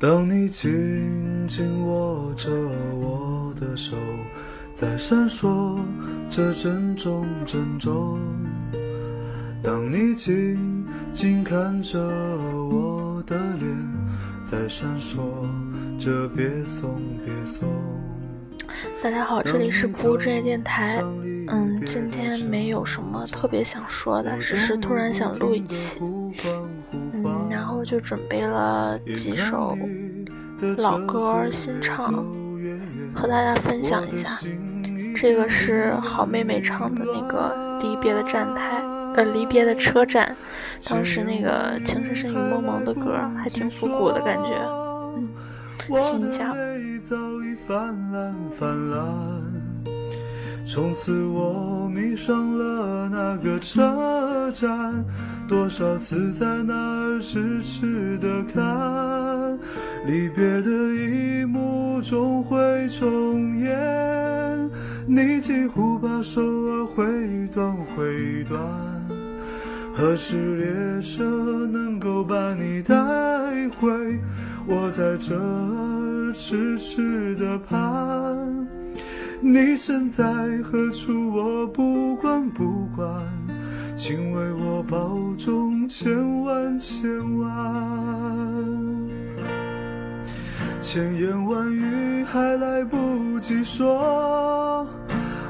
当你紧紧握着我的手，在闪烁着珍重珍重。当你静静看着我的脸，在闪烁着别送别送。大家好，这里是不务正业电台。嗯，今天没有什么特别想说的，只是突然想录一期。就准备了几首老歌新唱，和大家分享一下。这个是好妹妹唱的那个《离别的站台》，呃，《离别的车站》。当时那个情深深雨蒙蒙的歌，还挺复古的感觉。嗯，听一下。从此我迷上了那个车站，多少次在那儿痴痴的看，离别的一幕总会重演，你几乎把手儿挥断挥断，何时列车能够把你带回？我在这儿痴痴的盼。你身在何处？我不管不管，请为我保重，千万千万。千言万语还来不及说，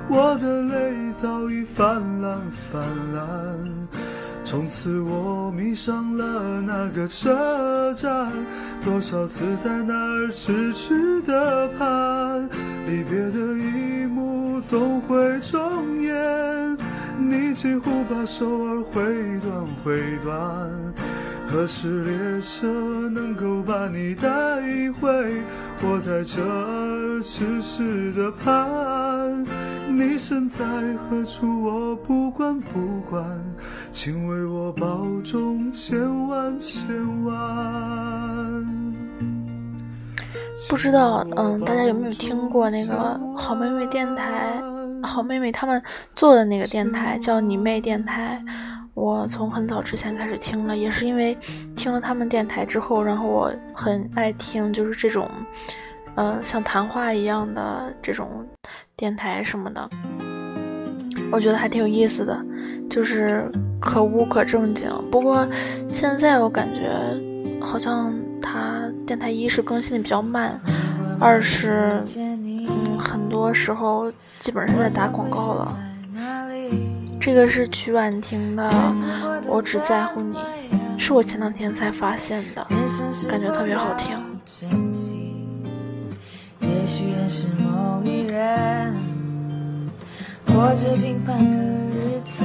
我的泪早已泛滥泛滥。从此我迷上了那个车站，多少次在那儿痴痴的盼，离别的一总会重演，你几乎把手儿挥断挥断，何时列车能够把你带回？我在这儿痴痴的盼。你身在何处？我不管不管，请为我保重，千万千万。不知道，嗯，大家有没有听过那个好妹妹电台？好妹妹他们做的那个电台叫你妹电台。我从很早之前开始听了，也是因为听了他们电台之后，然后我很爱听，就是这种，呃，像谈话一样的这种。电台什么的，我觉得还挺有意思的，就是可污可正经。不过现在我感觉好像他电台一是更新的比较慢，二是嗯很多时候基本上在打广告了。这个是曲婉婷的《我只在乎你》，是我前两天才发现的，感觉特别好听。也许认识某一人，过着平凡的日子，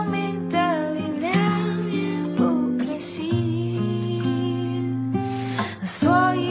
所以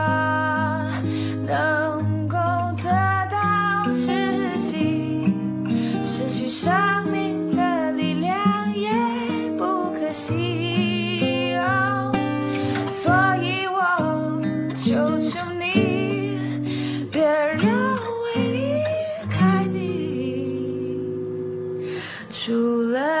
除了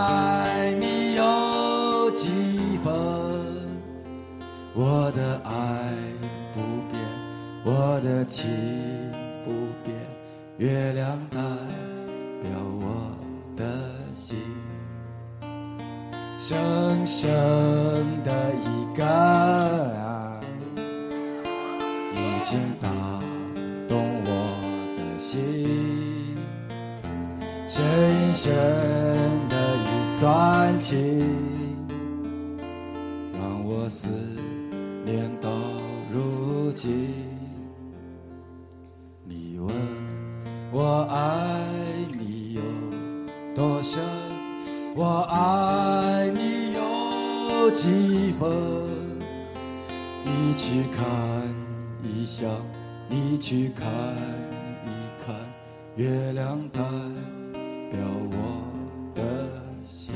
已经打动我的心。深深的一段情，让我思念到如今。你问我爱你有多深，我爱你有几分？你去看想，你去看一看，月亮代表我的心。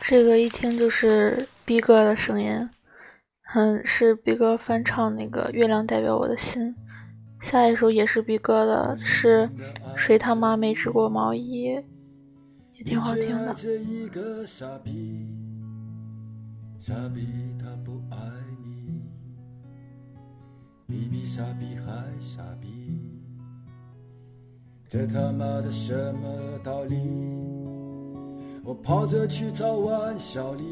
这个一听就是逼哥的声音，嗯，是逼哥翻唱那个《月亮代表我的心》。下一首也是逼哥的，是谁他妈没织过毛衣，也挺好听的。傻逼，他不爱你，你比傻逼还傻逼，这他妈的什么道理？我跑着去找万小丽，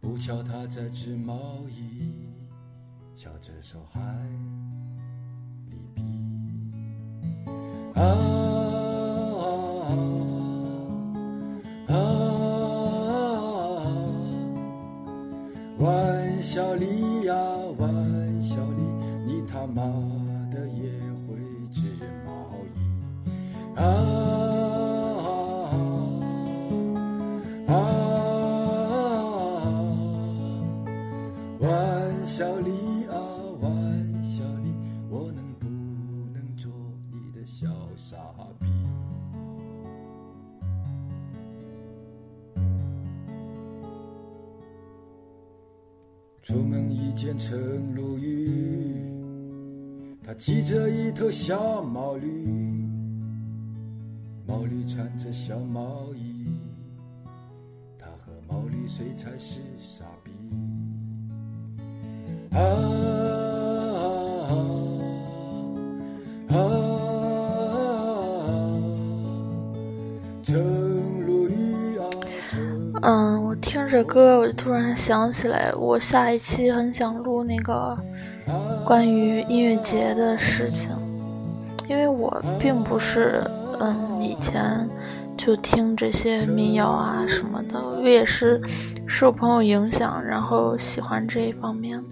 不巧他在织毛衣，笑着说还离别。啊他妈的也会织毛衣啊啊啊！玩笑里啊，玩笑里，我能不能做你的小傻逼？出门一见陈如玉，他骑着一头小毛驴，毛驴穿着小毛衣，他和毛驴谁才是傻逼？啊啊啊！陈如玉啊，陈嗯，我听着歌，我就突然想起来，我下一期很想录那个关于音乐节的事情，因为我并不是嗯以前就听这些民谣啊什么的，我也是受朋友影响，然后喜欢这一方面，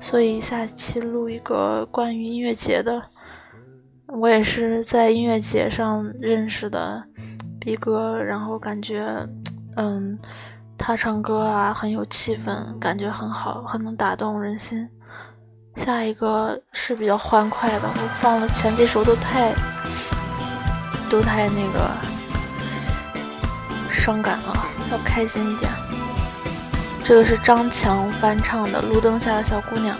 所以下期录一个关于音乐节的。我也是在音乐节上认识的逼哥，然后感觉，嗯，他唱歌啊很有气氛，感觉很好，很能打动人心。下一个是比较欢快的我放了前几首都太都太那个伤感了要开心一点。这个是张强翻唱的路灯下的小姑娘。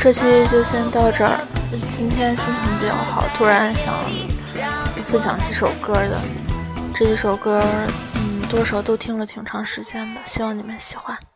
这期就先到这儿今天心情比较好突然想分享几首歌的。这几首歌嗯多少都听了挺长时间的希望你们喜欢。